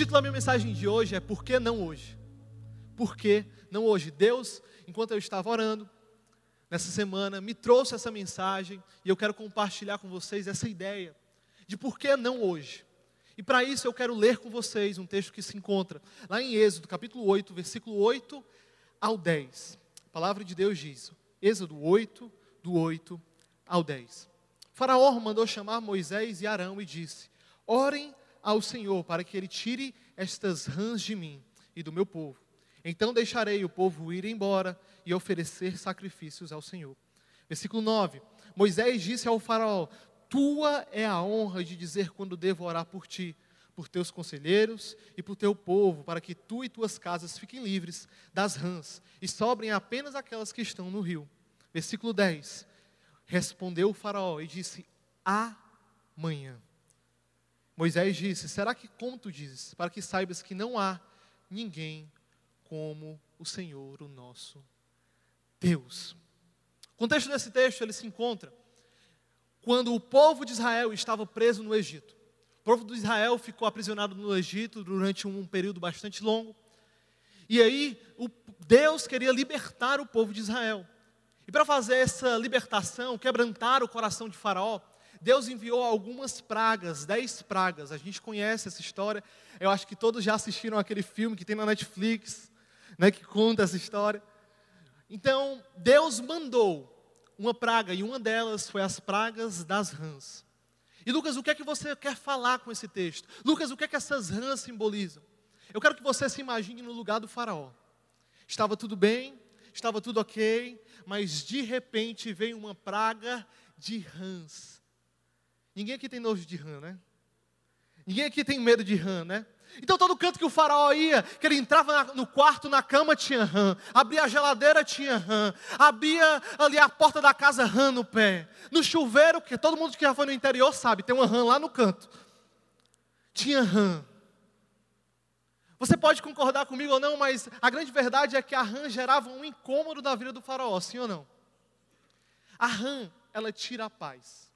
título da minha mensagem de hoje é Por que não hoje? Por que não hoje? Deus, enquanto eu estava orando, nessa semana, me trouxe essa mensagem e eu quero compartilhar com vocês essa ideia de por que não hoje. E para isso eu quero ler com vocês um texto que se encontra lá em Êxodo, capítulo 8, versículo 8 ao 10. A palavra de Deus diz, Êxodo 8, do 8 ao 10. O faraó mandou chamar Moisés e Arão e disse: Orem ao Senhor para que ele tire estas rãs de mim e do meu povo. Então deixarei o povo ir embora e oferecer sacrifícios ao Senhor. Versículo 9: Moisés disse ao Faraó: tua é a honra de dizer quando devo orar por ti, por teus conselheiros e por teu povo, para que tu e tuas casas fiquem livres das rãs e sobrem apenas aquelas que estão no rio. Versículo 10. Respondeu o Faraó e disse: Amanhã. Moisés disse: Será que como tu dizes, para que saibas que não há ninguém como o Senhor, o nosso Deus? O contexto desse texto ele se encontra quando o povo de Israel estava preso no Egito. O povo de Israel ficou aprisionado no Egito durante um período bastante longo. E aí, Deus queria libertar o povo de Israel. E para fazer essa libertação, quebrantar o coração de Faraó, Deus enviou algumas pragas, dez pragas. A gente conhece essa história. Eu acho que todos já assistiram aquele filme que tem na Netflix, né, que conta essa história. Então, Deus mandou uma praga, e uma delas foi as pragas das rãs. E Lucas, o que é que você quer falar com esse texto? Lucas, o que é que essas rãs simbolizam? Eu quero que você se imagine no lugar do faraó. Estava tudo bem, estava tudo ok, mas de repente veio uma praga de rãs. Ninguém aqui tem nojo de rã, né? Ninguém aqui tem medo de rã, né? Então todo canto que o faraó ia, que ele entrava no quarto, na cama tinha rã, abria a geladeira tinha rã, abria ali a porta da casa rã no pé, no chuveiro, que todo mundo que já foi no interior sabe, tem uma rã lá no canto, tinha rã. Você pode concordar comigo ou não, mas a grande verdade é que a rã gerava um incômodo na vida do faraó, sim ou não? A rã, ela tira a paz.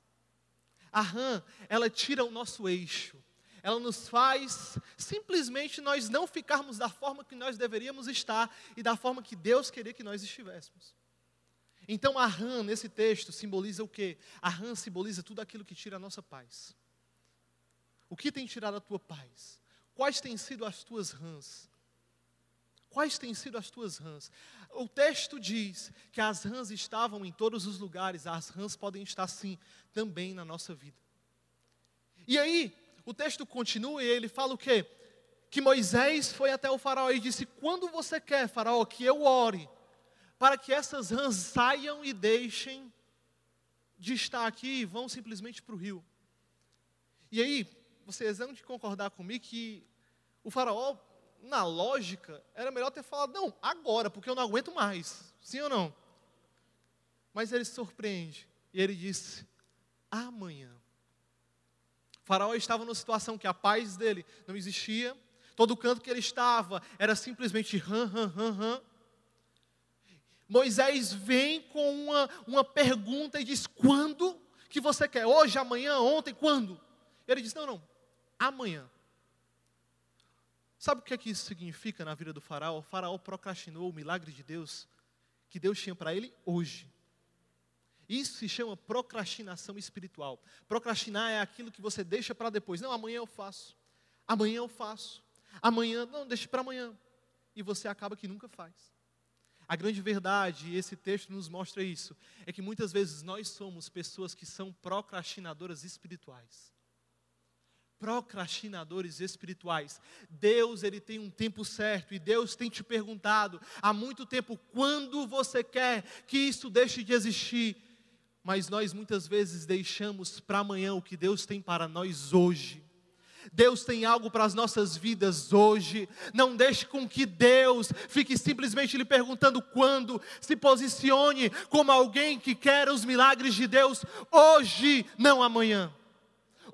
A rã, ela tira o nosso eixo ela nos faz simplesmente nós não ficarmos da forma que nós deveríamos estar e da forma que Deus queria que nós estivéssemos. Então a rã nesse texto simboliza o quê? A rã simboliza tudo aquilo que tira a nossa paz. O que tem tirado a tua paz? Quais têm sido as tuas rãs? Quais têm sido as tuas rãs? O texto diz que as rãs estavam em todos os lugares, as rãs podem estar sim também na nossa vida. E aí, o texto continua e ele fala o quê? Que Moisés foi até o faraó e disse: Quando você quer, faraó, que eu ore, para que essas rãs saiam e deixem de estar aqui e vão simplesmente para o rio. E aí, vocês vão de concordar comigo que o faraó, na lógica, era melhor ter falado, não, agora, porque eu não aguento mais. Sim ou não? Mas ele se surpreende e ele disse, amanhã. O faraó estava numa situação que a paz dele não existia, todo canto que ele estava era simplesmente ram, ram, ram, ram. Moisés vem com uma, uma pergunta e diz: quando que você quer? Hoje, amanhã, ontem, quando? Ele diz: não, não, amanhã. Sabe o que, é que isso significa na vida do faraó? O faraó procrastinou o milagre de Deus que Deus tinha para ele hoje. Isso se chama procrastinação espiritual. Procrastinar é aquilo que você deixa para depois. Não, amanhã eu faço. Amanhã eu faço. Amanhã, não, deixe para amanhã. E você acaba que nunca faz. A grande verdade, e esse texto nos mostra isso, é que muitas vezes nós somos pessoas que são procrastinadoras espirituais. Procrastinadores espirituais. Deus, ele tem um tempo certo e Deus tem te perguntado há muito tempo quando você quer que isso deixe de existir mas nós muitas vezes deixamos para amanhã o que Deus tem para nós hoje. Deus tem algo para as nossas vidas hoje. Não deixe com que Deus fique simplesmente lhe perguntando quando. Se posicione como alguém que quer os milagres de Deus hoje, não amanhã.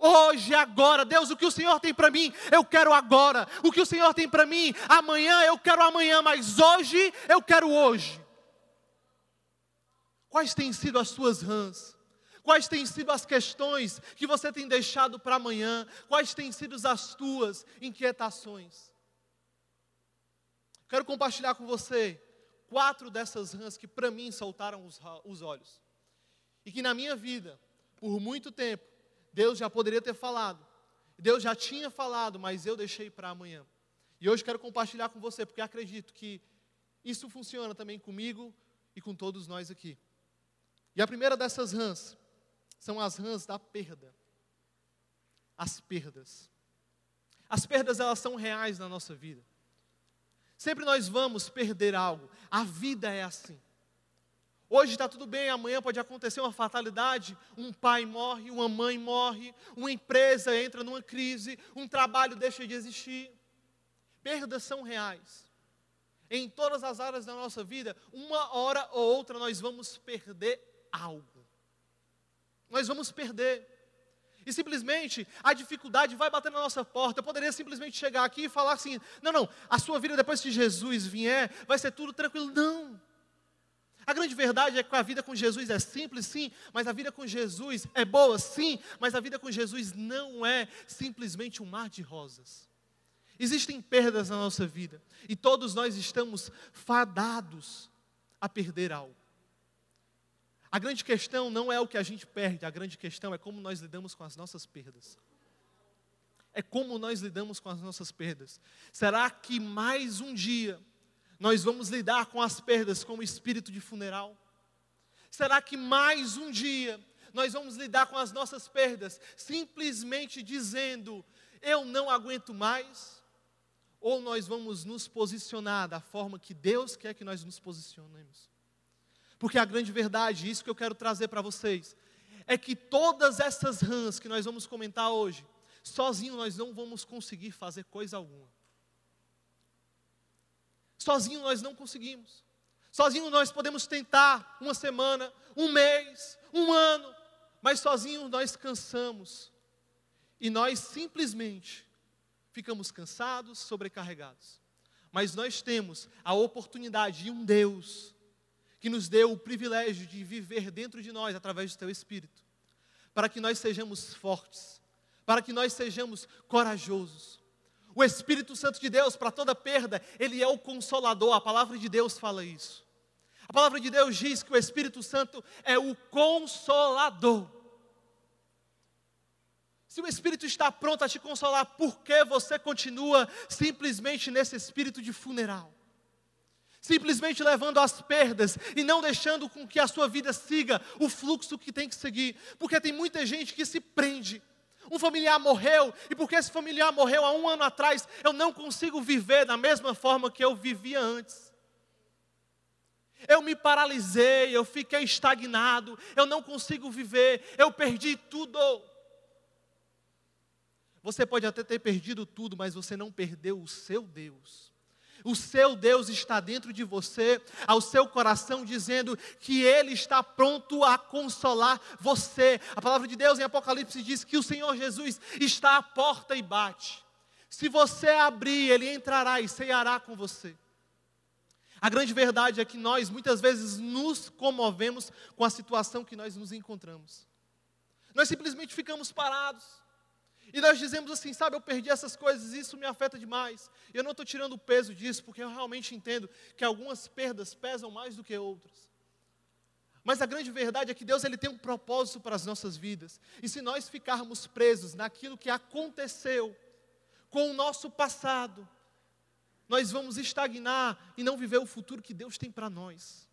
Hoje, agora, Deus, o que o Senhor tem para mim, eu quero agora. O que o Senhor tem para mim, amanhã, eu quero amanhã, mas hoje, eu quero hoje. Quais têm sido as suas rãs? Quais têm sido as questões que você tem deixado para amanhã? Quais têm sido as tuas inquietações? Quero compartilhar com você quatro dessas rãs que para mim soltaram os, os olhos. E que na minha vida, por muito tempo, Deus já poderia ter falado. Deus já tinha falado, mas eu deixei para amanhã. E hoje quero compartilhar com você, porque acredito que isso funciona também comigo e com todos nós aqui. E a primeira dessas rãs são as rãs da perda. As perdas. As perdas elas são reais na nossa vida. Sempre nós vamos perder algo. A vida é assim. Hoje está tudo bem, amanhã pode acontecer uma fatalidade. Um pai morre, uma mãe morre, uma empresa entra numa crise, um trabalho deixa de existir. Perdas são reais. Em todas as áreas da nossa vida, uma hora ou outra nós vamos perder algo. Nós vamos perder. E simplesmente a dificuldade vai bater na nossa porta. Eu poderia simplesmente chegar aqui e falar assim: não, não, a sua vida depois que Jesus vier, vai ser tudo tranquilo. Não. A grande verdade é que a vida com Jesus é simples, sim, mas a vida com Jesus é boa, sim, mas a vida com Jesus não é simplesmente um mar de rosas. Existem perdas na nossa vida e todos nós estamos fadados a perder algo. A grande questão não é o que a gente perde, a grande questão é como nós lidamos com as nossas perdas. É como nós lidamos com as nossas perdas. Será que mais um dia nós vamos lidar com as perdas com o espírito de funeral? Será que mais um dia nós vamos lidar com as nossas perdas simplesmente dizendo: eu não aguento mais? ou nós vamos nos posicionar da forma que Deus quer que nós nos posicionemos. Porque a grande verdade, isso que eu quero trazer para vocês, é que todas essas rãs que nós vamos comentar hoje, sozinho nós não vamos conseguir fazer coisa alguma. Sozinho nós não conseguimos. Sozinho nós podemos tentar uma semana, um mês, um ano, mas sozinho nós cansamos. E nós simplesmente ficamos cansados, sobrecarregados. Mas nós temos a oportunidade de um Deus que nos deu o privilégio de viver dentro de nós através do Teu Espírito, para que nós sejamos fortes, para que nós sejamos corajosos. O Espírito Santo de Deus, para toda perda, Ele é o consolador, a palavra de Deus fala isso. A palavra de Deus diz que o Espírito Santo é o consolador. Se o Espírito está pronto a te consolar, por que você continua simplesmente nesse espírito de funeral? Simplesmente levando as perdas e não deixando com que a sua vida siga o fluxo que tem que seguir. Porque tem muita gente que se prende. Um familiar morreu, e porque esse familiar morreu há um ano atrás, eu não consigo viver da mesma forma que eu vivia antes. Eu me paralisei, eu fiquei estagnado, eu não consigo viver, eu perdi tudo. Você pode até ter perdido tudo, mas você não perdeu o seu Deus. O seu Deus está dentro de você, ao seu coração, dizendo que Ele está pronto a consolar você. A palavra de Deus em Apocalipse diz que o Senhor Jesus está à porta e bate. Se você abrir, Ele entrará e ceará com você. A grande verdade é que nós muitas vezes nos comovemos com a situação que nós nos encontramos. Nós simplesmente ficamos parados. E nós dizemos assim, sabe, eu perdi essas coisas, isso me afeta demais. Eu não estou tirando o peso disso, porque eu realmente entendo que algumas perdas pesam mais do que outras. Mas a grande verdade é que Deus ele tem um propósito para as nossas vidas. E se nós ficarmos presos naquilo que aconteceu com o nosso passado, nós vamos estagnar e não viver o futuro que Deus tem para nós.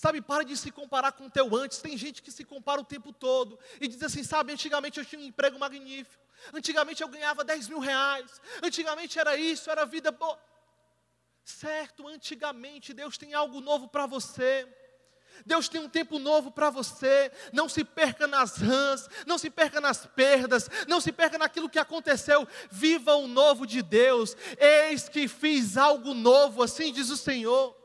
Sabe, para de se comparar com o teu antes. Tem gente que se compara o tempo todo e diz assim: sabe, antigamente eu tinha um emprego magnífico. Antigamente eu ganhava 10 mil reais. Antigamente era isso, era vida boa. Certo, antigamente Deus tem algo novo para você. Deus tem um tempo novo para você. Não se perca nas rãs, não se perca nas perdas, não se perca naquilo que aconteceu. Viva o novo de Deus. Eis que fiz algo novo, assim diz o Senhor.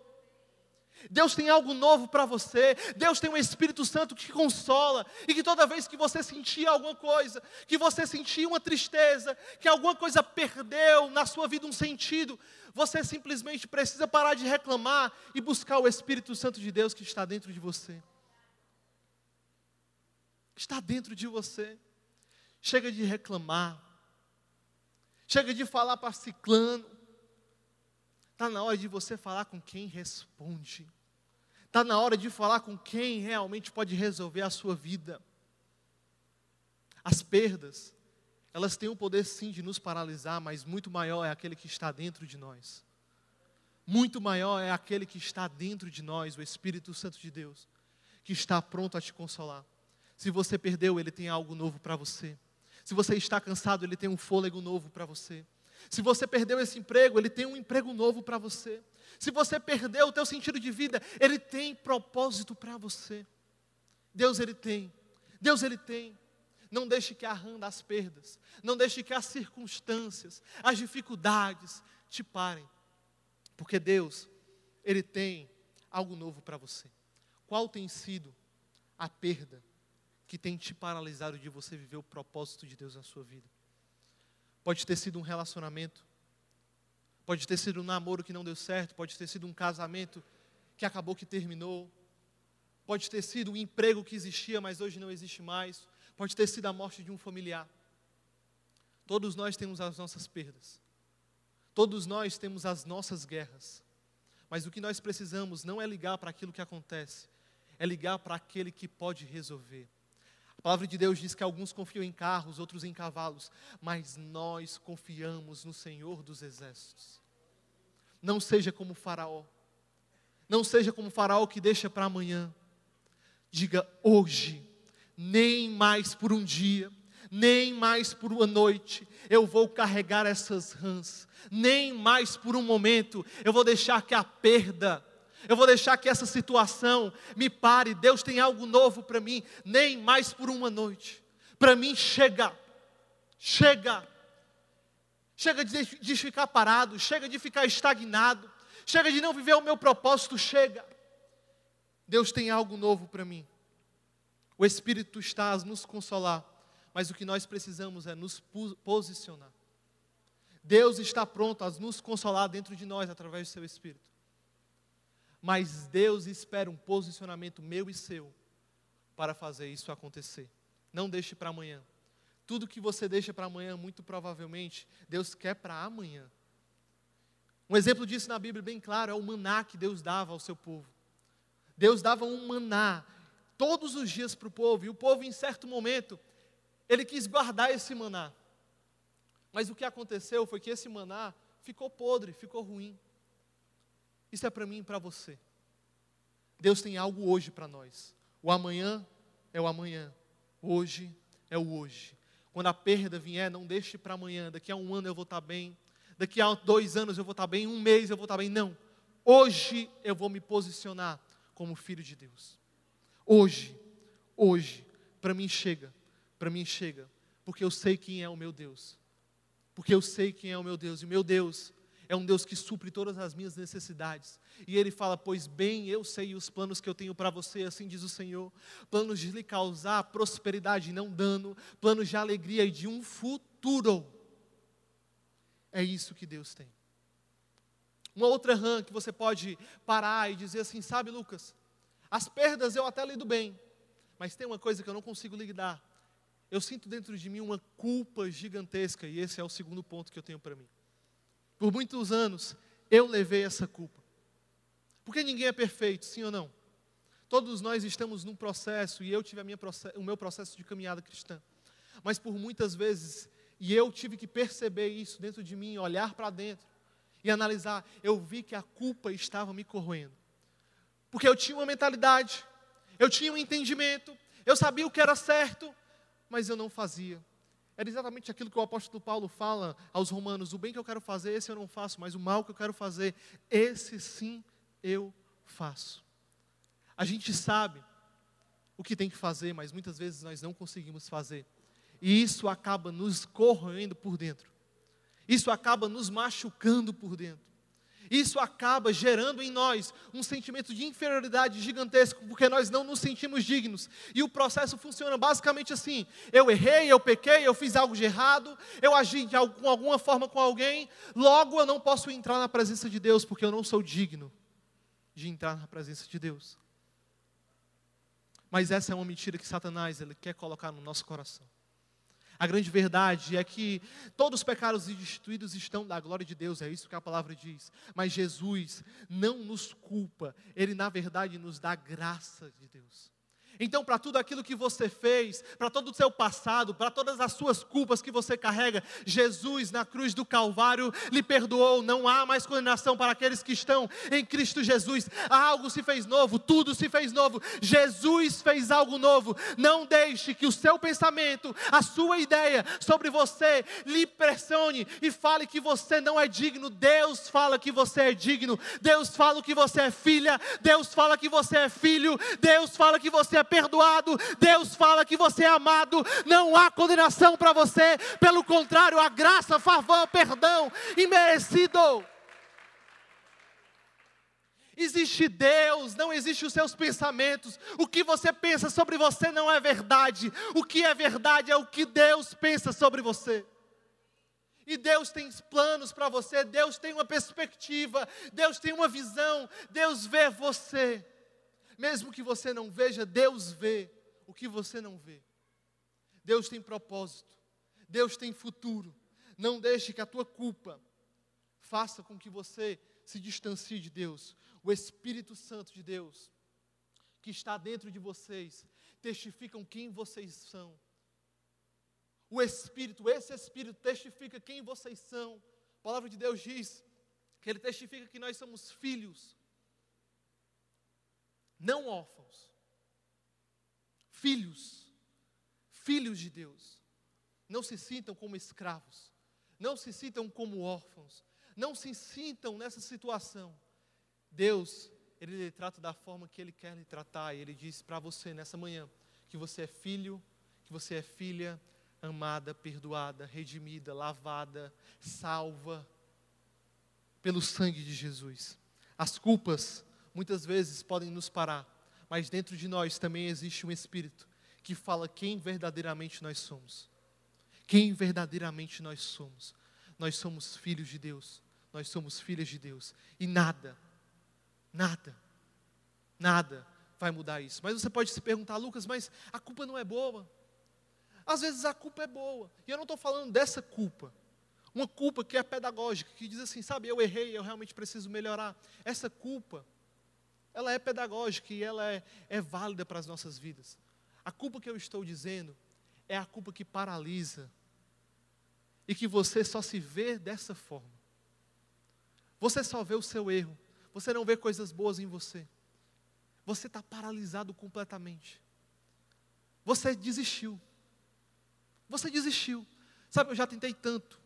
Deus tem algo novo para você. Deus tem um Espírito Santo que consola. E que toda vez que você sentir alguma coisa, que você sentir uma tristeza, que alguma coisa perdeu na sua vida um sentido, você simplesmente precisa parar de reclamar e buscar o Espírito Santo de Deus que está dentro de você. está dentro de você. Chega de reclamar. Chega de falar para ciclano. Está na hora de você falar com quem responde. Está na hora de falar com quem realmente pode resolver a sua vida. As perdas, elas têm o poder sim de nos paralisar, mas muito maior é aquele que está dentro de nós. Muito maior é aquele que está dentro de nós, o Espírito Santo de Deus, que está pronto a te consolar. Se você perdeu, ele tem algo novo para você. Se você está cansado, ele tem um fôlego novo para você. Se você perdeu esse emprego, ele tem um emprego novo para você. Se você perdeu o teu sentido de vida, ele tem propósito para você. Deus ele tem. Deus ele tem. Não deixe que a as perdas, não deixe que as circunstâncias, as dificuldades te parem. Porque Deus, ele tem algo novo para você. Qual tem sido a perda que tem te paralisado de você viver o propósito de Deus na sua vida? Pode ter sido um relacionamento, pode ter sido um namoro que não deu certo, pode ter sido um casamento que acabou que terminou, pode ter sido um emprego que existia, mas hoje não existe mais, pode ter sido a morte de um familiar. Todos nós temos as nossas perdas. Todos nós temos as nossas guerras. Mas o que nós precisamos não é ligar para aquilo que acontece, é ligar para aquele que pode resolver. A palavra de Deus diz que alguns confiam em carros, outros em cavalos, mas nós confiamos no Senhor dos exércitos. Não seja como Faraó. Não seja como Faraó que deixa para amanhã. Diga hoje, nem mais por um dia, nem mais por uma noite eu vou carregar essas rãs, nem mais por um momento eu vou deixar que a perda, eu vou deixar que essa situação me pare. Deus tem algo novo para mim, nem mais por uma noite. Para mim, chega, chega, chega de, de ficar parado, chega de ficar estagnado, chega de não viver o meu propósito, chega. Deus tem algo novo para mim. O Espírito está a nos consolar mas o que nós precisamos é nos posicionar. Deus está pronto a nos consolar dentro de nós através do seu Espírito. Mas Deus espera um posicionamento meu e seu para fazer isso acontecer. Não deixe para amanhã. Tudo que você deixa para amanhã, muito provavelmente, Deus quer para amanhã. Um exemplo disso na Bíblia bem claro é o maná que Deus dava ao seu povo. Deus dava um maná todos os dias para o povo, e o povo, em certo momento, ele quis guardar esse maná. Mas o que aconteceu foi que esse maná ficou podre, ficou ruim. Isso é para mim e para você. Deus tem algo hoje para nós. O amanhã é o amanhã. Hoje é o hoje. Quando a perda vier, não deixe para amanhã. Daqui a um ano eu vou estar tá bem. Daqui a dois anos eu vou estar tá bem. Um mês eu vou estar tá bem. Não. Hoje eu vou me posicionar como filho de Deus. Hoje, hoje, para mim chega para mim chega, porque eu sei quem é o meu Deus. Porque eu sei quem é o meu Deus, e o meu Deus é um Deus que supre todas as minhas necessidades. E ele fala: Pois bem, eu sei os planos que eu tenho para você, assim diz o Senhor: planos de lhe causar prosperidade e não dano, planos de alegria e de um futuro. É isso que Deus tem. Uma outra rã que você pode parar e dizer assim: Sabe, Lucas, as perdas eu até lido bem, mas tem uma coisa que eu não consigo lidar, eu sinto dentro de mim uma culpa gigantesca, e esse é o segundo ponto que eu tenho para mim. Por muitos anos, eu levei essa culpa. Porque ninguém é perfeito, sim ou não? Todos nós estamos num processo, e eu tive minha, o meu processo de caminhada cristã. Mas por muitas vezes, e eu tive que perceber isso dentro de mim, olhar para dentro e analisar, eu vi que a culpa estava me corroendo. Porque eu tinha uma mentalidade, eu tinha um entendimento, eu sabia o que era certo, mas eu não fazia. Era exatamente aquilo que o apóstolo Paulo fala aos romanos: o bem que eu quero fazer, esse eu não faço, mas o mal que eu quero fazer, esse sim eu faço. A gente sabe o que tem que fazer, mas muitas vezes nós não conseguimos fazer. E isso acaba nos corroendo por dentro. Isso acaba nos machucando por dentro. Isso acaba gerando em nós um sentimento de inferioridade gigantesco, porque nós não nos sentimos dignos. E o processo funciona basicamente assim: eu errei, eu pequei, eu fiz algo de errado, eu agi de alguma forma com alguém, logo eu não posso entrar na presença de Deus, porque eu não sou digno de entrar na presença de Deus. Mas essa é uma mentira que Satanás ele quer colocar no nosso coração. A grande verdade é que todos os pecados instituídos estão da glória de Deus, é isso que a palavra diz. Mas Jesus não nos culpa, Ele na verdade nos dá graça de Deus. Então, para tudo aquilo que você fez, para todo o seu passado, para todas as suas culpas que você carrega, Jesus na cruz do Calvário lhe perdoou. Não há mais condenação para aqueles que estão em Cristo Jesus. Algo se fez novo, tudo se fez novo. Jesus fez algo novo. Não deixe que o seu pensamento, a sua ideia sobre você lhe pressione e fale que você não é digno. Deus fala que você é digno. Deus fala que você é filha. Deus fala que você é filho. Deus fala que você é perdoado, Deus fala que você é amado, não há condenação para você, pelo contrário, a graça, favor, perdão imerecido. Existe Deus, não existe os seus pensamentos. O que você pensa sobre você não é verdade. O que é verdade é o que Deus pensa sobre você. E Deus tem planos para você, Deus tem uma perspectiva, Deus tem uma visão, Deus vê você. Mesmo que você não veja, Deus vê o que você não vê. Deus tem propósito. Deus tem futuro. Não deixe que a tua culpa faça com que você se distancie de Deus. O Espírito Santo de Deus, que está dentro de vocês, testificam quem vocês são. O Espírito, esse Espírito testifica quem vocês são. A palavra de Deus diz que ele testifica que nós somos filhos não órfãos, filhos, filhos de Deus. Não se sintam como escravos, não se sintam como órfãos, não se sintam nessa situação. Deus, Ele lhe trata da forma que Ele quer lhe tratar, e Ele diz para você nessa manhã que você é filho, que você é filha, amada, perdoada, redimida, lavada, salva pelo sangue de Jesus. As culpas muitas vezes podem nos parar, mas dentro de nós também existe um Espírito que fala quem verdadeiramente nós somos. Quem verdadeiramente nós somos. Nós somos filhos de Deus, nós somos filhas de Deus, e nada, nada, nada vai mudar isso. Mas você pode se perguntar, Lucas, mas a culpa não é boa. Às vezes a culpa é boa, e eu não estou falando dessa culpa, uma culpa que é pedagógica, que diz assim, sabe, eu errei, eu realmente preciso melhorar. Essa culpa ela é pedagógica e ela é, é válida para as nossas vidas. A culpa que eu estou dizendo é a culpa que paralisa e que você só se vê dessa forma. Você só vê o seu erro, você não vê coisas boas em você. Você está paralisado completamente. Você desistiu. Você desistiu. Sabe, eu já tentei tanto.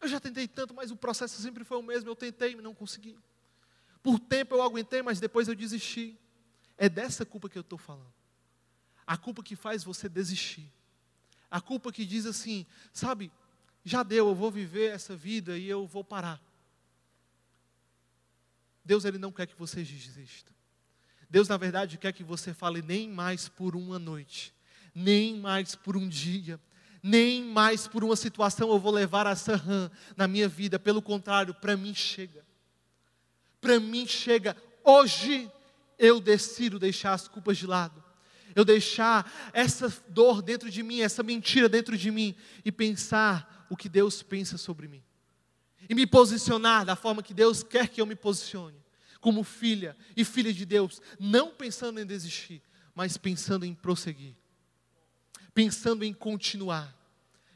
Eu já tentei tanto, mas o processo sempre foi o mesmo. Eu tentei, mas não consegui. Por tempo eu aguentei, mas depois eu desisti. É dessa culpa que eu estou falando. A culpa que faz você desistir. A culpa que diz assim, sabe, já deu, eu vou viver essa vida e eu vou parar. Deus ele não quer que você desista. Deus na verdade quer que você fale nem mais por uma noite, nem mais por um dia, nem mais por uma situação eu vou levar essa rã na minha vida. Pelo contrário, para mim chega para mim chega hoje eu decido deixar as culpas de lado. Eu deixar essa dor dentro de mim, essa mentira dentro de mim e pensar o que Deus pensa sobre mim. E me posicionar da forma que Deus quer que eu me posicione, como filha e filha de Deus, não pensando em desistir, mas pensando em prosseguir. Pensando em continuar,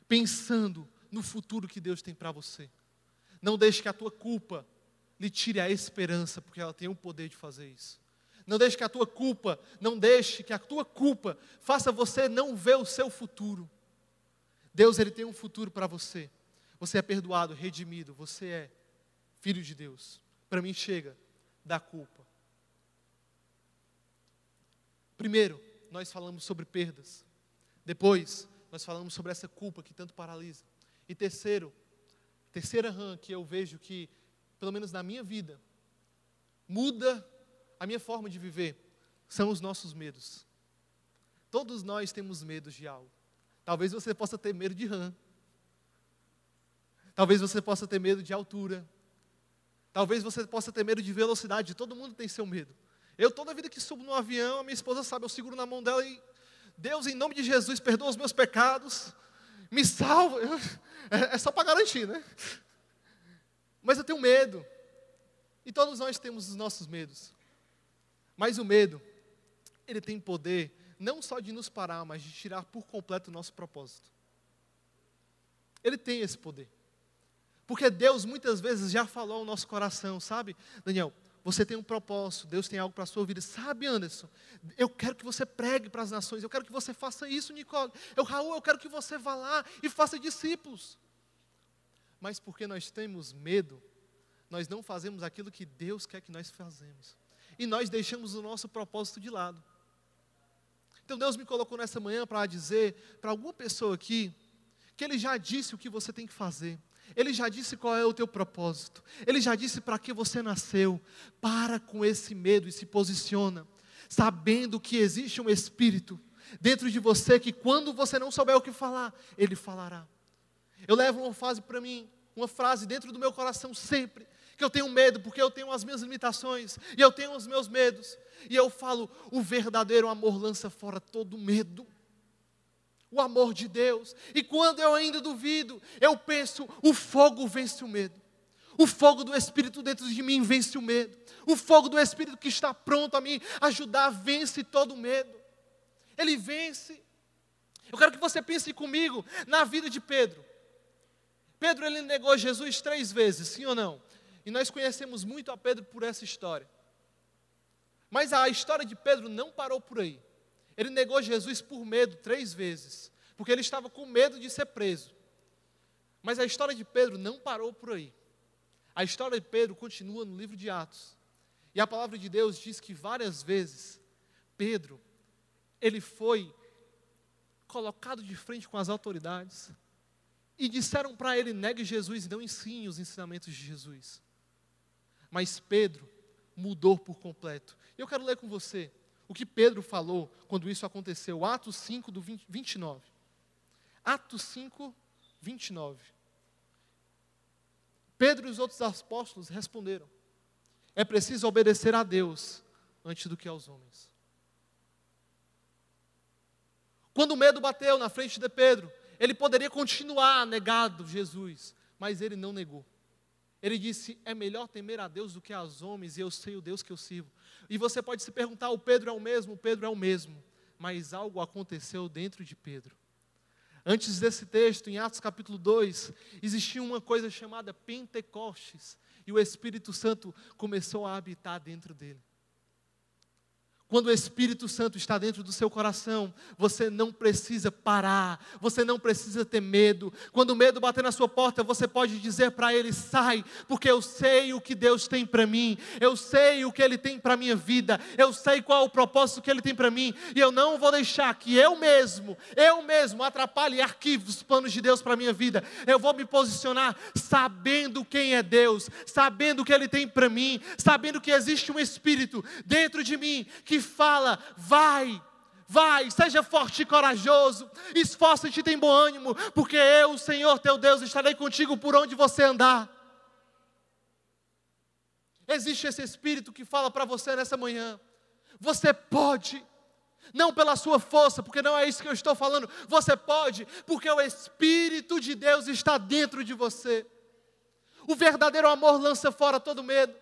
pensando no futuro que Deus tem para você. Não deixe que a tua culpa lhe tire a esperança, porque ela tem o poder de fazer isso. Não deixe que a tua culpa, não deixe que a tua culpa faça você não ver o seu futuro. Deus ele tem um futuro para você. Você é perdoado, redimido, você é filho de Deus. Para mim chega da culpa. Primeiro, nós falamos sobre perdas. Depois, nós falamos sobre essa culpa que tanto paralisa. E terceiro, terceira rã que eu vejo que pelo menos na minha vida, muda a minha forma de viver, são os nossos medos. Todos nós temos medos de algo. Talvez você possa ter medo de rã. Talvez você possa ter medo de altura. Talvez você possa ter medo de velocidade. Todo mundo tem seu medo. Eu, toda vida que subo no avião, a minha esposa sabe, eu seguro na mão dela e, Deus, em nome de Jesus, perdoa os meus pecados, me salva. É, é só para garantir, né? Mas eu tenho medo. E todos nós temos os nossos medos. Mas o medo, ele tem poder não só de nos parar, mas de tirar por completo o nosso propósito. Ele tem esse poder. Porque Deus muitas vezes já falou ao nosso coração, sabe? Daniel, você tem um propósito, Deus tem algo para a sua vida. Sabe, Anderson, eu quero que você pregue para as nações, eu quero que você faça isso, Nicole. Eu, Raul, eu quero que você vá lá e faça discípulos. Mas porque nós temos medo, nós não fazemos aquilo que Deus quer que nós fazemos. E nós deixamos o nosso propósito de lado. Então Deus me colocou nessa manhã para dizer para alguma pessoa aqui que Ele já disse o que você tem que fazer. Ele já disse qual é o teu propósito. Ele já disse para que você nasceu. Para com esse medo e se posiciona, sabendo que existe um espírito dentro de você que quando você não souber o que falar, ele falará. Eu levo uma frase para mim, uma frase dentro do meu coração sempre, que eu tenho medo porque eu tenho as minhas limitações e eu tenho os meus medos. E eu falo, o verdadeiro amor lança fora todo medo o amor de Deus. E quando eu ainda duvido, eu penso: o fogo vence o medo. O fogo do Espírito dentro de mim vence o medo. O fogo do Espírito que está pronto a me ajudar vence todo o medo. Ele vence. Eu quero que você pense comigo na vida de Pedro. Pedro ele negou Jesus três vezes, sim ou não? E nós conhecemos muito a Pedro por essa história. Mas a história de Pedro não parou por aí. Ele negou Jesus por medo três vezes, porque ele estava com medo de ser preso. Mas a história de Pedro não parou por aí. A história de Pedro continua no livro de Atos. E a palavra de Deus diz que várias vezes Pedro ele foi colocado de frente com as autoridades e disseram para ele: negue Jesus e não ensine os ensinamentos de Jesus. Mas Pedro mudou por completo. Eu quero ler com você o que Pedro falou quando isso aconteceu. Atos 5, do 20, 29. Atos 5, 29. Pedro e os outros apóstolos responderam: É preciso obedecer a Deus antes do que aos homens. Quando o medo bateu na frente de Pedro, ele poderia continuar negado Jesus, mas ele não negou. Ele disse: É melhor temer a Deus do que aos homens, e eu sei o Deus que eu sirvo. E você pode se perguntar: o Pedro é o mesmo? O Pedro é o mesmo. Mas algo aconteceu dentro de Pedro. Antes desse texto, em Atos capítulo 2, existia uma coisa chamada Pentecostes, e o Espírito Santo começou a habitar dentro dele. Quando o Espírito Santo está dentro do seu coração, você não precisa parar, você não precisa ter medo. Quando o medo bater na sua porta, você pode dizer para ele: sai, porque eu sei o que Deus tem para mim, eu sei o que Ele tem para a minha vida, eu sei qual é o propósito que Ele tem para mim, e eu não vou deixar que eu mesmo, eu mesmo, atrapalhe arquive os planos de Deus para a minha vida. Eu vou me posicionar sabendo quem é Deus, sabendo o que Ele tem para mim, sabendo que existe um Espírito dentro de mim que fala: vai, vai, seja forte e corajoso, esforça-te, tem bom ânimo, porque eu, Senhor teu Deus, estarei contigo por onde você andar. Existe esse Espírito que fala para você nessa manhã: você pode, não pela sua força, porque não é isso que eu estou falando, você pode, porque o Espírito de Deus está dentro de você. O verdadeiro amor lança fora todo medo.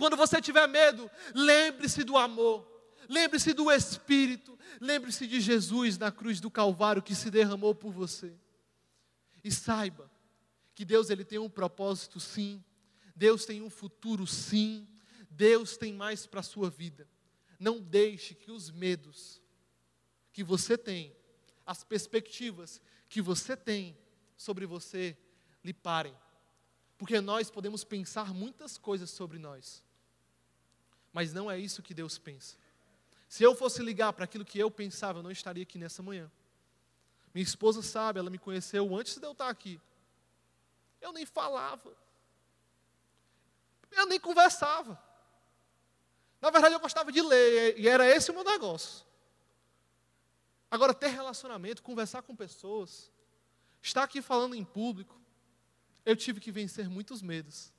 Quando você tiver medo, lembre-se do amor, lembre-se do Espírito, lembre-se de Jesus na cruz do Calvário que se derramou por você. E saiba que Deus ele tem um propósito sim, Deus tem um futuro sim, Deus tem mais para a sua vida. Não deixe que os medos que você tem, as perspectivas que você tem sobre você lhe parem. Porque nós podemos pensar muitas coisas sobre nós, mas não é isso que Deus pensa. Se eu fosse ligar para aquilo que eu pensava, eu não estaria aqui nessa manhã. Minha esposa sabe, ela me conheceu antes de eu estar aqui. Eu nem falava. Eu nem conversava. Na verdade, eu gostava de ler, e era esse o meu negócio. Agora, ter relacionamento, conversar com pessoas, estar aqui falando em público, eu tive que vencer muitos medos.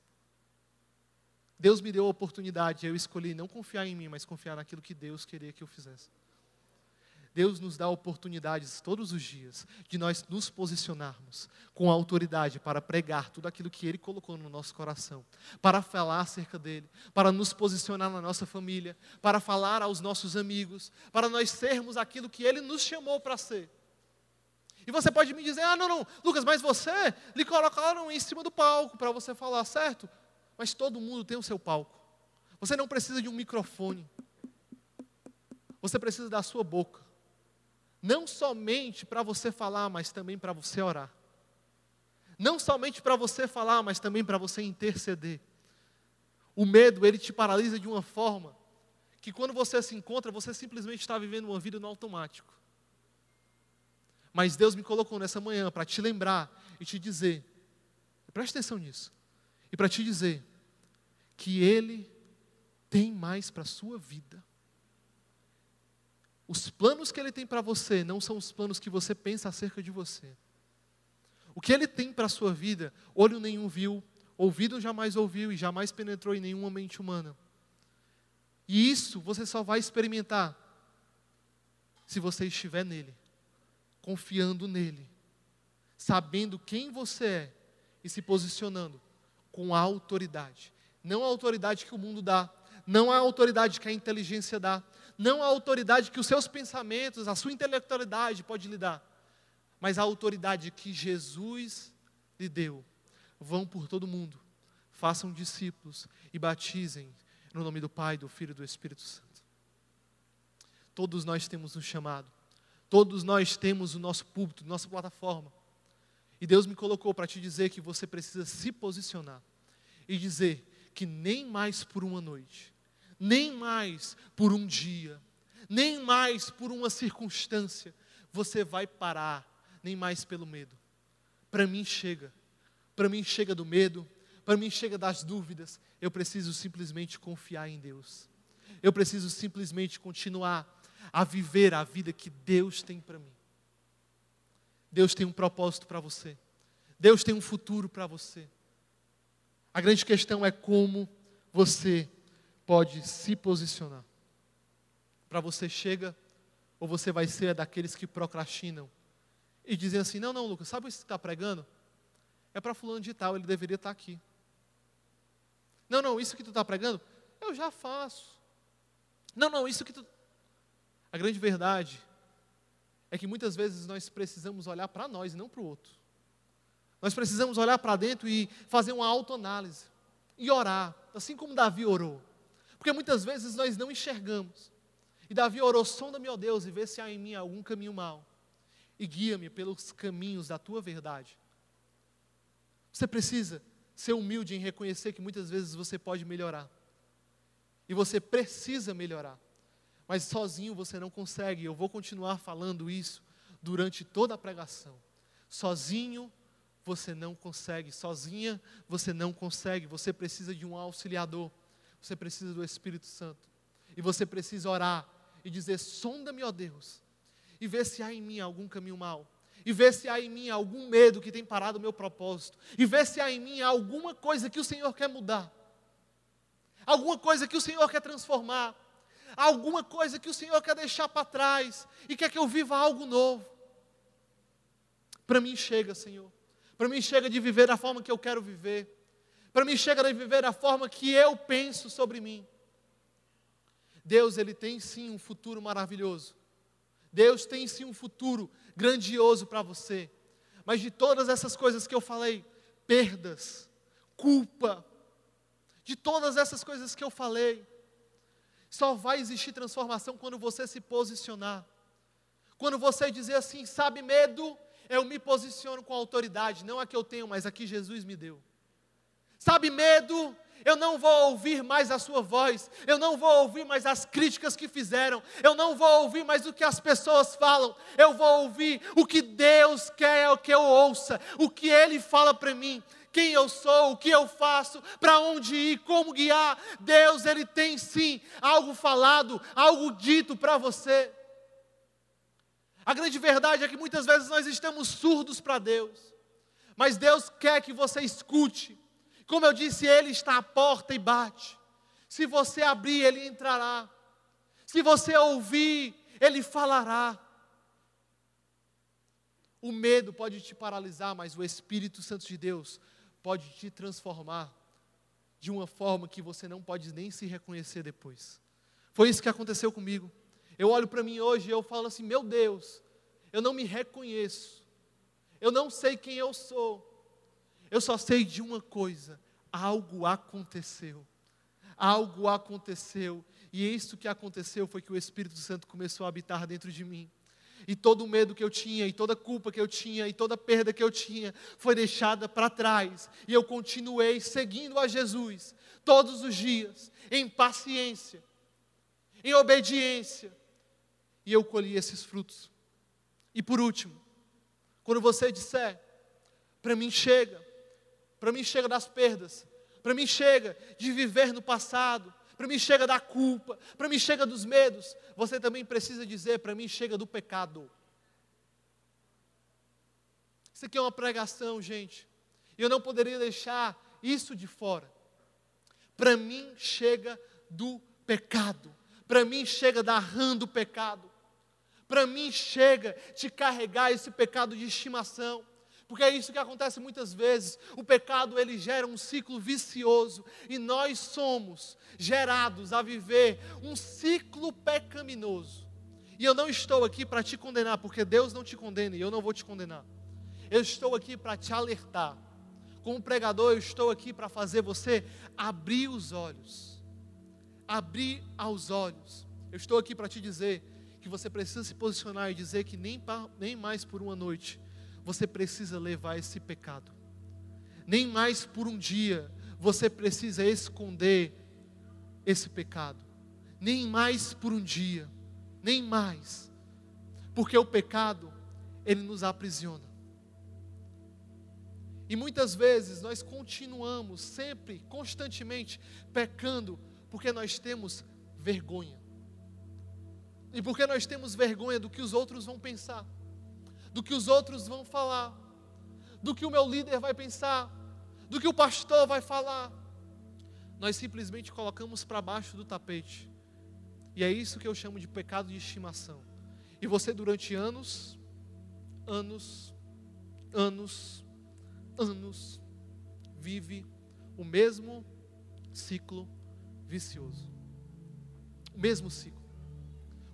Deus me deu a oportunidade, eu escolhi não confiar em mim, mas confiar naquilo que Deus queria que eu fizesse. Deus nos dá oportunidades todos os dias de nós nos posicionarmos com autoridade para pregar tudo aquilo que Ele colocou no nosso coração, para falar acerca dele, para nos posicionar na nossa família, para falar aos nossos amigos, para nós sermos aquilo que Ele nos chamou para ser. E você pode me dizer: ah, não, não, Lucas, mas você lhe colocaram em cima do palco para você falar, certo? Mas todo mundo tem o seu palco. Você não precisa de um microfone. Você precisa da sua boca. Não somente para você falar, mas também para você orar. Não somente para você falar, mas também para você interceder. O medo, ele te paralisa de uma forma que quando você se encontra, você simplesmente está vivendo uma vida no automático. Mas Deus me colocou nessa manhã para te lembrar e te dizer, preste atenção nisso, e para te dizer que Ele tem mais para a sua vida. Os planos que Ele tem para você não são os planos que você pensa acerca de você. O que Ele tem para a sua vida, olho nenhum viu, ouvido jamais ouviu e jamais penetrou em nenhuma mente humana. E isso você só vai experimentar se você estiver nele, confiando nele, sabendo quem você é e se posicionando com autoridade não a autoridade que o mundo dá, não a autoridade que a inteligência dá, não a autoridade que os seus pensamentos, a sua intelectualidade pode lhe dar, mas a autoridade que Jesus lhe deu. Vão por todo mundo, façam discípulos e batizem no nome do Pai, do Filho e do Espírito Santo. Todos nós temos um chamado, todos nós temos o nosso púlpito, nossa plataforma. E Deus me colocou para te dizer que você precisa se posicionar e dizer: que nem mais por uma noite, nem mais por um dia, nem mais por uma circunstância, você vai parar, nem mais pelo medo. Para mim chega, para mim chega do medo, para mim chega das dúvidas, eu preciso simplesmente confiar em Deus. Eu preciso simplesmente continuar a viver a vida que Deus tem para mim. Deus tem um propósito para você. Deus tem um futuro para você. A grande questão é como você pode se posicionar. Para você chega ou você vai ser daqueles que procrastinam e dizem assim: não, não, Lucas, sabe o que você está pregando? É para fulano de tal, ele deveria estar tá aqui. Não, não, isso que tu está pregando, eu já faço. Não, não, isso que tu. A grande verdade é que muitas vezes nós precisamos olhar para nós e não para o outro. Nós precisamos olhar para dentro e fazer uma autoanálise e orar, assim como Davi orou. Porque muitas vezes nós não enxergamos. E Davi orou: sonda-me, ó Deus, e vê se há em mim algum caminho mau. E guia-me pelos caminhos da tua verdade. Você precisa ser humilde em reconhecer que muitas vezes você pode melhorar. E você precisa melhorar. Mas sozinho você não consegue. Eu vou continuar falando isso durante toda a pregação. Sozinho você não consegue, sozinha você não consegue, você precisa de um auxiliador, você precisa do Espírito Santo, e você precisa orar e dizer: sonda-me, ó Deus, e vê se há em mim algum caminho mau, e vê se há em mim algum medo que tem parado o meu propósito, e vê se há em mim alguma coisa que o Senhor quer mudar, alguma coisa que o Senhor quer transformar, alguma coisa que o Senhor quer deixar para trás e quer que eu viva algo novo. Para mim chega, Senhor. Para mim chega de viver da forma que eu quero viver. Para mim chega de viver da forma que eu penso sobre mim. Deus, ele tem sim um futuro maravilhoso. Deus tem sim um futuro grandioso para você. Mas de todas essas coisas que eu falei, perdas, culpa, de todas essas coisas que eu falei, só vai existir transformação quando você se posicionar. Quando você dizer assim, sabe, medo, eu me posiciono com autoridade, não a que eu tenho, mas a que Jesus me deu. Sabe, medo, eu não vou ouvir mais a sua voz, eu não vou ouvir mais as críticas que fizeram, eu não vou ouvir mais o que as pessoas falam, eu vou ouvir o que Deus quer que eu ouça, o que Ele fala para mim, quem eu sou, o que eu faço, para onde ir, como guiar. Deus, Ele tem sim algo falado, algo dito para você. A grande verdade é que muitas vezes nós estamos surdos para Deus, mas Deus quer que você escute, Como eu disse, Ele está à porta e bate. Se você abrir, Ele entrará. Se você ouvir, Ele falará. O medo pode te paralisar, mas o Espírito Santo de Deus pode te transformar de uma forma que você não pode nem se reconhecer depois. Foi isso que aconteceu comigo. Eu olho para mim hoje e eu falo assim: meu Deus, eu não me reconheço, eu não sei quem eu sou, eu só sei de uma coisa: algo aconteceu. Algo aconteceu, e isso que aconteceu foi que o Espírito Santo começou a habitar dentro de mim. E todo o medo que eu tinha, e toda a culpa que eu tinha, e toda a perda que eu tinha, foi deixada para trás. E eu continuei seguindo a Jesus todos os dias, em paciência, em obediência. E eu colhi esses frutos. E por último, quando você disser, para mim chega, para mim chega das perdas, para mim chega de viver no passado, para mim chega da culpa, para mim chega dos medos, você também precisa dizer, para mim chega do pecado. Isso aqui é uma pregação, gente, e eu não poderia deixar isso de fora. Para mim chega do pecado, para mim chega da rã do pecado para mim chega de carregar esse pecado de estimação. Porque é isso que acontece muitas vezes. O pecado ele gera um ciclo vicioso e nós somos gerados a viver um ciclo pecaminoso. E eu não estou aqui para te condenar, porque Deus não te condena e eu não vou te condenar. Eu estou aqui para te alertar. Como pregador, eu estou aqui para fazer você abrir os olhos. Abrir aos olhos. Eu estou aqui para te dizer que você precisa se posicionar e dizer que nem, nem mais por uma noite você precisa levar esse pecado. Nem mais por um dia você precisa esconder esse pecado. Nem mais por um dia. Nem mais. Porque o pecado, ele nos aprisiona. E muitas vezes nós continuamos sempre, constantemente, pecando, porque nós temos vergonha. E porque nós temos vergonha do que os outros vão pensar, do que os outros vão falar, do que o meu líder vai pensar, do que o pastor vai falar. Nós simplesmente colocamos para baixo do tapete. E é isso que eu chamo de pecado de estimação. E você, durante anos, anos, anos, anos, vive o mesmo ciclo vicioso. O mesmo ciclo.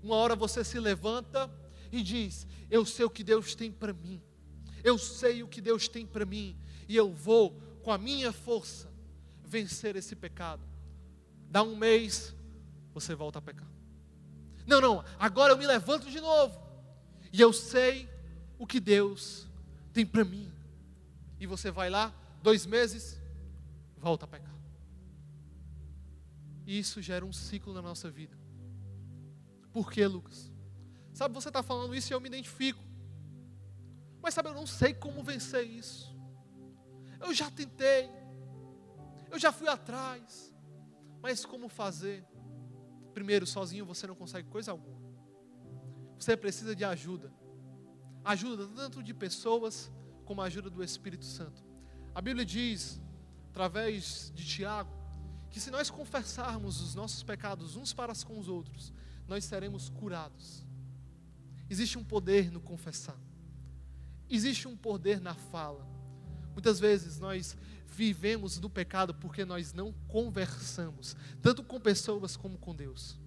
Uma hora você se levanta e diz: Eu sei o que Deus tem para mim. Eu sei o que Deus tem para mim. E eu vou, com a minha força, vencer esse pecado. Dá um mês, você volta a pecar. Não, não, agora eu me levanto de novo. E eu sei o que Deus tem para mim. E você vai lá, dois meses, volta a pecar. Isso gera um ciclo na nossa vida. Por quê, Lucas? Sabe, você está falando isso e eu me identifico. Mas sabe, eu não sei como vencer isso. Eu já tentei. Eu já fui atrás. Mas como fazer? Primeiro, sozinho você não consegue coisa alguma. Você precisa de ajuda. Ajuda tanto de pessoas como a ajuda do Espírito Santo. A Bíblia diz, através de Tiago, que se nós confessarmos os nossos pecados uns para com os outros, nós seremos curados. Existe um poder no confessar, existe um poder na fala. Muitas vezes nós vivemos do pecado porque nós não conversamos, tanto com pessoas como com Deus.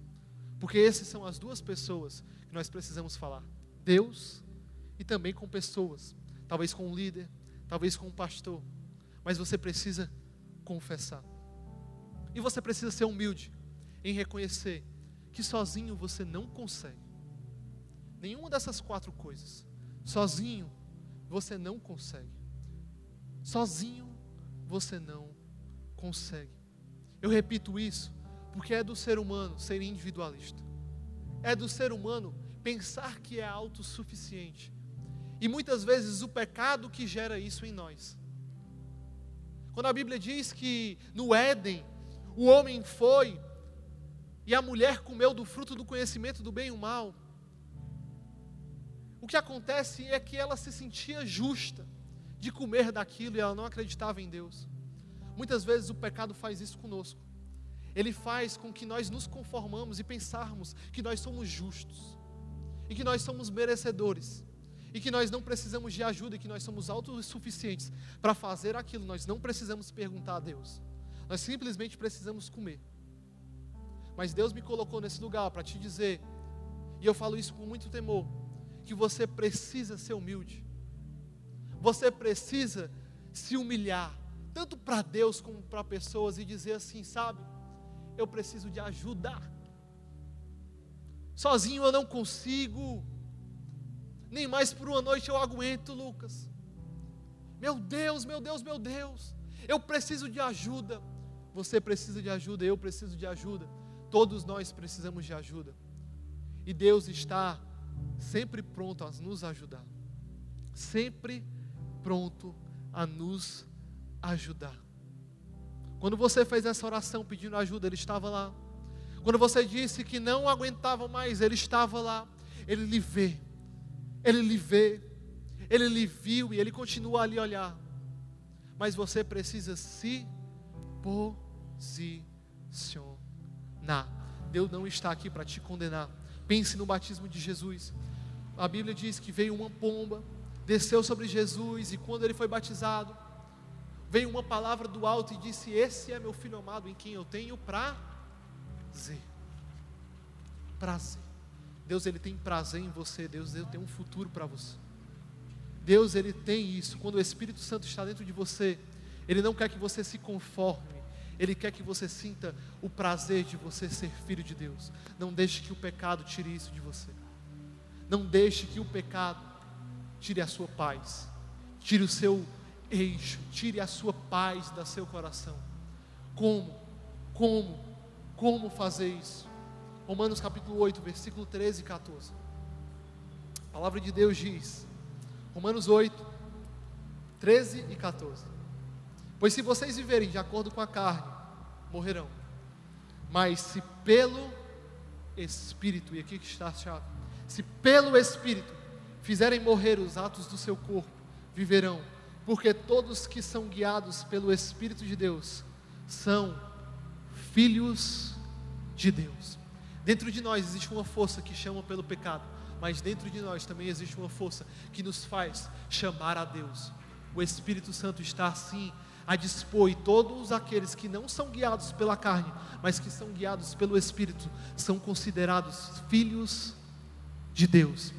Porque essas são as duas pessoas que nós precisamos falar: Deus e também com pessoas, talvez com um líder, talvez com um pastor, mas você precisa confessar. E você precisa ser humilde em reconhecer que sozinho você não consegue. Nenhuma dessas quatro coisas. Sozinho você não consegue. Sozinho você não consegue. Eu repito isso porque é do ser humano ser individualista. É do ser humano pensar que é autossuficiente. E muitas vezes o pecado que gera isso em nós. Quando a Bíblia diz que no Éden o homem foi e a mulher comeu do fruto do conhecimento do bem e o mal, o que acontece é que ela se sentia justa de comer daquilo e ela não acreditava em Deus. Muitas vezes o pecado faz isso conosco. Ele faz com que nós nos conformamos e pensarmos que nós somos justos e que nós somos merecedores e que nós não precisamos de ajuda e que nós somos autossuficientes para fazer aquilo. Nós não precisamos perguntar a Deus. Nós simplesmente precisamos comer. Mas Deus me colocou nesse lugar para te dizer, e eu falo isso com muito temor, que você precisa ser humilde. Você precisa se humilhar, tanto para Deus como para pessoas, e dizer assim: sabe, eu preciso de ajuda. Sozinho eu não consigo, nem mais por uma noite eu aguento, Lucas. Meu Deus, meu Deus, meu Deus, eu preciso de ajuda. Você precisa de ajuda, eu preciso de ajuda. Todos nós precisamos de ajuda. E Deus está sempre pronto a nos ajudar. Sempre pronto a nos ajudar. Quando você fez essa oração pedindo ajuda, Ele estava lá. Quando você disse que não aguentava mais, Ele estava lá. Ele lhe vê. Ele lhe vê. Ele lhe viu e Ele continua ali olhar. Mas você precisa se posicionar. Deus não está aqui para te condenar. Pense no batismo de Jesus. A Bíblia diz que veio uma pomba, desceu sobre Jesus e quando ele foi batizado, veio uma palavra do alto e disse: Esse é meu filho amado em quem eu tenho prazer. Prazer. Deus ele tem prazer em você, Deus ele tem um futuro para você. Deus ele tem isso. Quando o Espírito Santo está dentro de você, ele não quer que você se conforme ele quer que você sinta o prazer de você ser filho de Deus. Não deixe que o pecado tire isso de você. Não deixe que o pecado tire a sua paz, tire o seu eixo, tire a sua paz da seu coração. Como? Como? Como fazer isso? Romanos capítulo 8, versículo 13 e 14. A palavra de Deus diz, Romanos 8, 13 e 14. Pois se vocês viverem de acordo com a carne, morrerão. Mas se pelo Espírito, e aqui que está a chave, se pelo Espírito fizerem morrer os atos do seu corpo, viverão, porque todos que são guiados pelo Espírito de Deus são filhos de Deus. Dentro de nós existe uma força que chama pelo pecado, mas dentro de nós também existe uma força que nos faz chamar a Deus. O Espírito Santo está assim a dispor, todos aqueles que não são guiados pela carne, mas que são guiados pelo Espírito, são considerados filhos de Deus.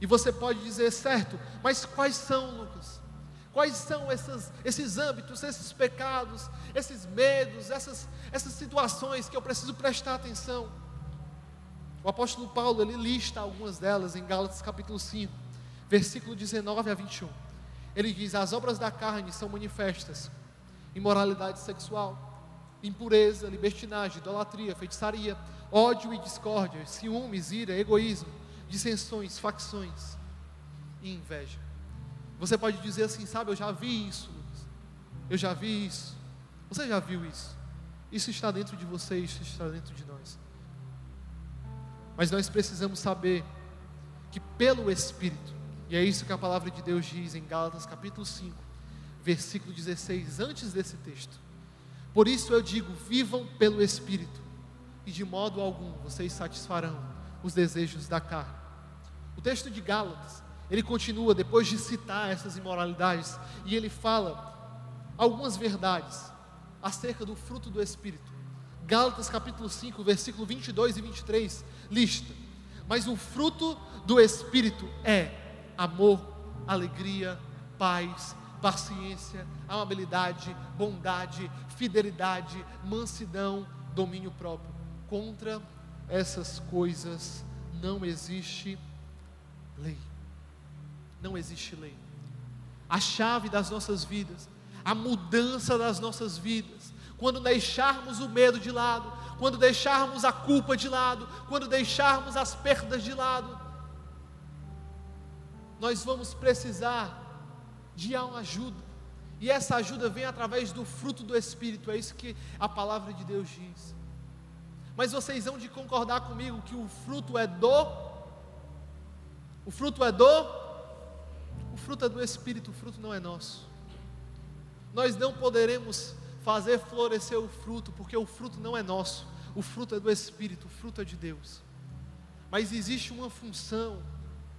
E você pode dizer, certo, mas quais são, Lucas? Quais são essas, esses âmbitos, esses pecados, esses medos, essas, essas situações que eu preciso prestar atenção? O apóstolo Paulo, ele lista algumas delas em Gálatas capítulo 5, versículo 19 a 21. Ele diz: As obras da carne são manifestas, imoralidade sexual, impureza, libertinagem, idolatria, feitiçaria, ódio e discórdia, ciúmes, ira, egoísmo, dissensões, facções e inveja. Você pode dizer assim, sabe, eu já vi isso, eu já vi isso, você já viu isso, isso está dentro de você, isso está dentro de nós. Mas nós precisamos saber que pelo Espírito, e é isso que a palavra de Deus diz em Gálatas capítulo 5, versículo 16, antes desse texto. Por isso eu digo: vivam pelo Espírito, e de modo algum vocês satisfarão os desejos da carne. O texto de Gálatas, ele continua depois de citar essas imoralidades, e ele fala algumas verdades acerca do fruto do Espírito. Gálatas capítulo 5, versículo 22 e 23, lista. Mas o fruto do Espírito é amor, alegria, paz, paciência, amabilidade, bondade, fidelidade, mansidão, domínio próprio. Contra essas coisas não existe lei. Não existe lei. A chave das nossas vidas, a mudança das nossas vidas, quando deixarmos o medo de lado, quando deixarmos a culpa de lado, quando deixarmos as perdas de lado, nós vamos precisar de ajuda. E essa ajuda vem através do fruto do Espírito, é isso que a palavra de Deus diz. Mas vocês vão de concordar comigo que o fruto é do. O fruto é do. O fruto é do Espírito, o fruto não é nosso. Nós não poderemos fazer florescer o fruto, porque o fruto não é nosso, o fruto é do Espírito, o fruto é de Deus. Mas existe uma função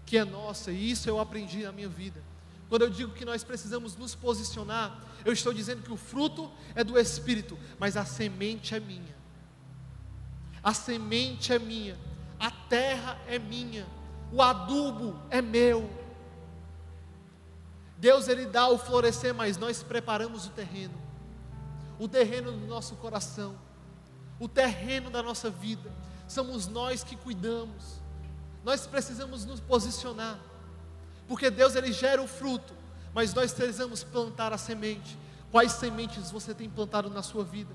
que é nossa, e isso eu aprendi na minha vida. Quando eu digo que nós precisamos nos posicionar, eu estou dizendo que o fruto é do Espírito, mas a semente é minha. A semente é minha, a terra é minha, o adubo é meu. Deus ele dá o florescer, mas nós preparamos o terreno. O terreno do nosso coração, o terreno da nossa vida, somos nós que cuidamos. Nós precisamos nos posicionar. Porque Deus ele gera o fruto, mas nós precisamos plantar a semente. Quais sementes você tem plantado na sua vida?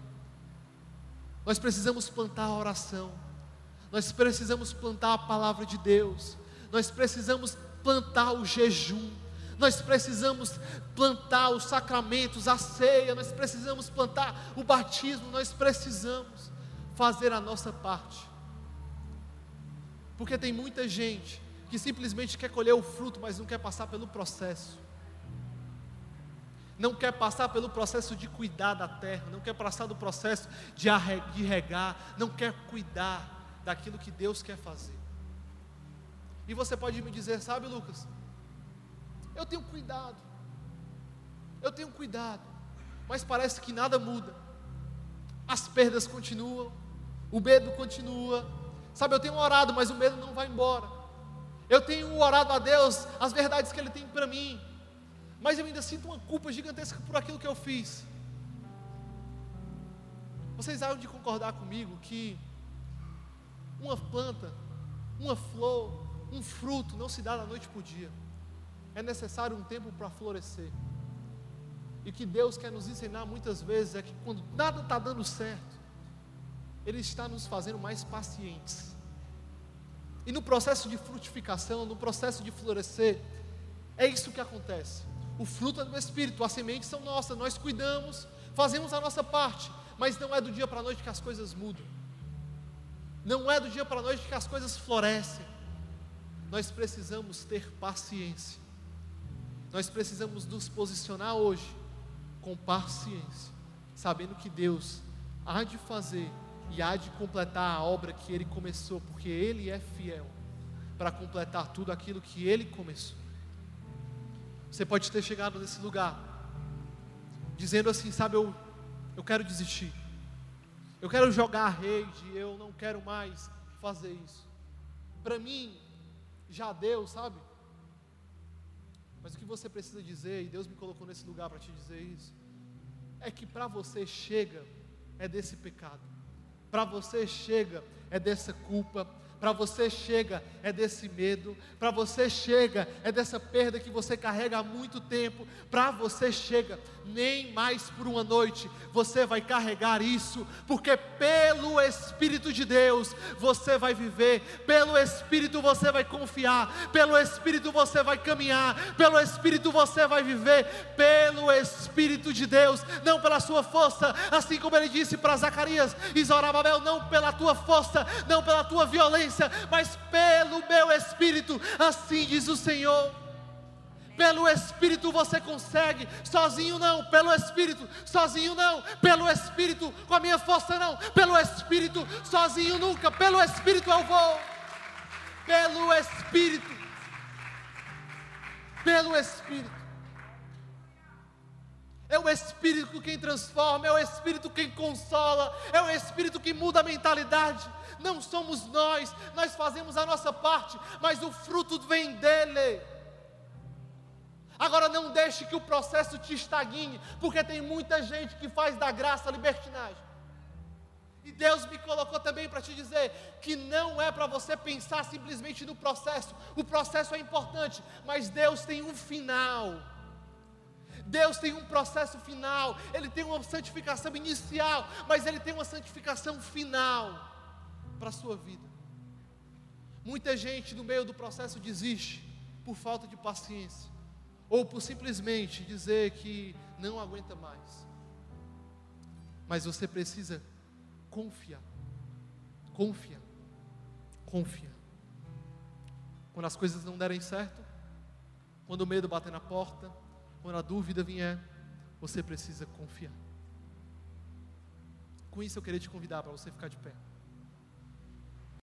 Nós precisamos plantar a oração. Nós precisamos plantar a palavra de Deus. Nós precisamos plantar o jejum. Nós precisamos plantar os sacramentos, a ceia, nós precisamos plantar o batismo, nós precisamos fazer a nossa parte. Porque tem muita gente que simplesmente quer colher o fruto, mas não quer passar pelo processo. Não quer passar pelo processo de cuidar da terra, não quer passar do processo de, regar, não quer cuidar daquilo que Deus quer fazer. E você pode me dizer, sabe, Lucas? Eu tenho cuidado, eu tenho cuidado, mas parece que nada muda. As perdas continuam, o medo continua. Sabe, eu tenho orado, mas o medo não vai embora. Eu tenho orado a Deus as verdades que Ele tem para mim, mas eu ainda sinto uma culpa gigantesca por aquilo que eu fiz. Vocês há de concordar comigo que uma planta, uma flor, um fruto não se dá da noite para o dia. É necessário um tempo para florescer. E o que Deus quer nos ensinar muitas vezes é que quando nada está dando certo, Ele está nos fazendo mais pacientes. E no processo de frutificação, no processo de florescer, é isso que acontece. O fruto é do Espírito, as sementes são nossas, nós cuidamos, fazemos a nossa parte, mas não é do dia para a noite que as coisas mudam. Não é do dia para a noite que as coisas florescem. Nós precisamos ter paciência. Nós precisamos nos posicionar hoje com paciência, sabendo que Deus há de fazer e há de completar a obra que Ele começou, porque Ele é fiel para completar tudo aquilo que Ele começou. Você pode ter chegado nesse lugar, dizendo assim: sabe, eu, eu quero desistir. Eu quero jogar a rede, eu não quero mais fazer isso. Para mim, já deu, sabe? Mas o que você precisa dizer, e Deus me colocou nesse lugar para te dizer isso, é que para você chega é desse pecado, para você chega é dessa culpa, para você chega é desse medo, para você chega é dessa perda que você carrega há muito tempo, para você chega nem mais por uma noite você vai carregar isso, porque pelo Espírito de Deus você vai viver, pelo Espírito você vai confiar, pelo Espírito você vai caminhar, pelo Espírito você vai viver, pelo Espírito de Deus, não pela sua força, assim como ele disse para Zacarias e Zorababel, não pela tua força, não pela tua violência, mas pelo meu Espírito, assim diz o Senhor. Pelo Espírito você consegue, sozinho não, pelo Espírito, sozinho não, pelo Espírito, com a minha força não, pelo Espírito, sozinho nunca, pelo Espírito eu vou, pelo Espírito, pelo Espírito. É o Espírito quem transforma, é o Espírito quem consola, é o Espírito que muda a mentalidade. Não somos nós, nós fazemos a nossa parte, mas o fruto vem dele. Agora não deixe que o processo te estagne, porque tem muita gente que faz da graça libertinagem. E Deus me colocou também para te dizer que não é para você pensar simplesmente no processo. O processo é importante, mas Deus tem um final. Deus tem um processo final, Ele tem uma santificação inicial, mas Ele tem uma santificação final para a sua vida. Muita gente no meio do processo desiste por falta de paciência ou por simplesmente dizer que não aguenta mais. Mas você precisa confiar. Confiar. Confiar. Quando as coisas não derem certo, quando o medo bater na porta, quando a dúvida vier, você precisa confiar. Com isso eu queria te convidar para você ficar de pé.